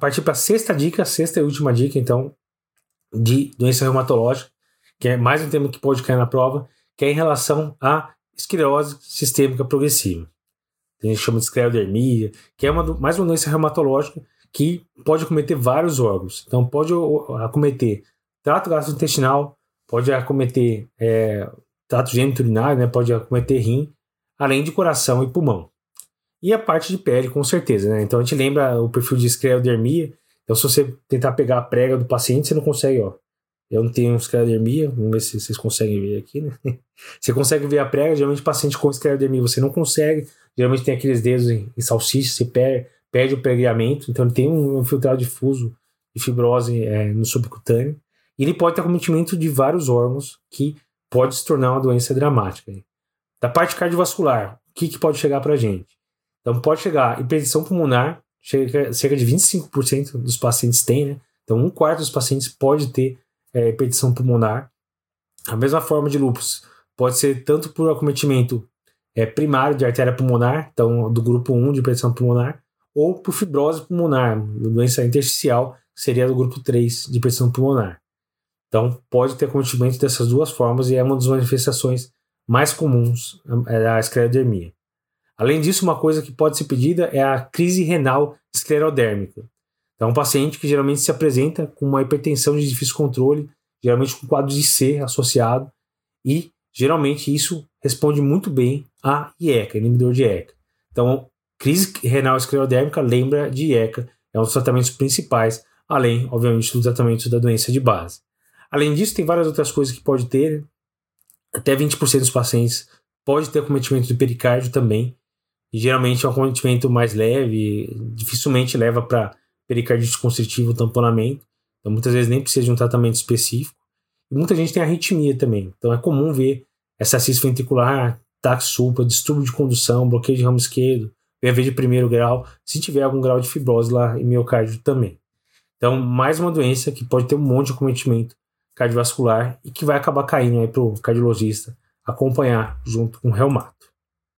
Partir para a sexta dica, sexta e última dica, então, de doença reumatológica, que é mais um tema que pode cair na prova, que é em relação à esclerose sistêmica progressiva. A gente chama de esclerodermia, que é uma, mais uma doença reumatológica que pode acometer vários órgãos. Então, pode acometer trato gastrointestinal, pode acometer é, trato geniturinário, né, pode acometer rim, além de coração e pulmão. E a parte de pele, com certeza. Né? Então, a gente lembra o perfil de esclerodermia. Então, se você tentar pegar a prega do paciente, você não consegue, ó. Eu não tenho esclerodermia, vamos ver se vocês conseguem ver aqui, né? Você consegue ver a prega, geralmente paciente com esclerodermia você não consegue, geralmente tem aqueles dedos em, em salsicha, você perde, perde o pregamento, então ele tem um infiltrado difuso de fibrose é, no subcutâneo, e ele pode ter acometimento de vários órgãos que pode se tornar uma doença dramática. Da parte cardiovascular, o que, que pode chegar para a gente? Então pode chegar hipertensão pulmonar, chega, cerca de 25% dos pacientes têm, né? Então um quarto dos pacientes pode ter é, hipertensão pulmonar. A mesma forma de lúpus pode ser tanto por acometimento é, primário de artéria pulmonar, então do grupo 1 de hipertensão pulmonar, ou por fibrose pulmonar, doença intersticial, que seria do grupo 3 de hipertensão pulmonar. Então pode ter acometimento dessas duas formas e é uma das manifestações mais comuns é a esclerodermia. Além disso, uma coisa que pode ser pedida é a crise renal esclerodérmica. Então, é um paciente que geralmente se apresenta com uma hipertensão de difícil controle, geralmente com quadro de C associado, e geralmente isso responde muito bem a IECA, inibidor de IECA. Então, crise renal esclerodérmica lembra de IECA, é um dos tratamentos principais, além, obviamente, do tratamento da doença de base. Além disso, tem várias outras coisas que pode ter, até 20% dos pacientes pode ter acometimento do pericárdio também, geralmente é um acometimento mais leve, dificilmente leva para pericardite constritivo, tamponamento. Então, muitas vezes nem precisa de um tratamento específico. E muita gente tem arritmia também. Então, é comum ver essa cisto ventricular, taxupa, distúrbio de condução, bloqueio de ramo esquerdo, VAV de primeiro grau, se tiver algum grau de fibrose lá em miocárdio também. Então, mais uma doença que pode ter um monte de acometimento cardiovascular e que vai acabar caindo aí para o cardiologista acompanhar junto com o reumato.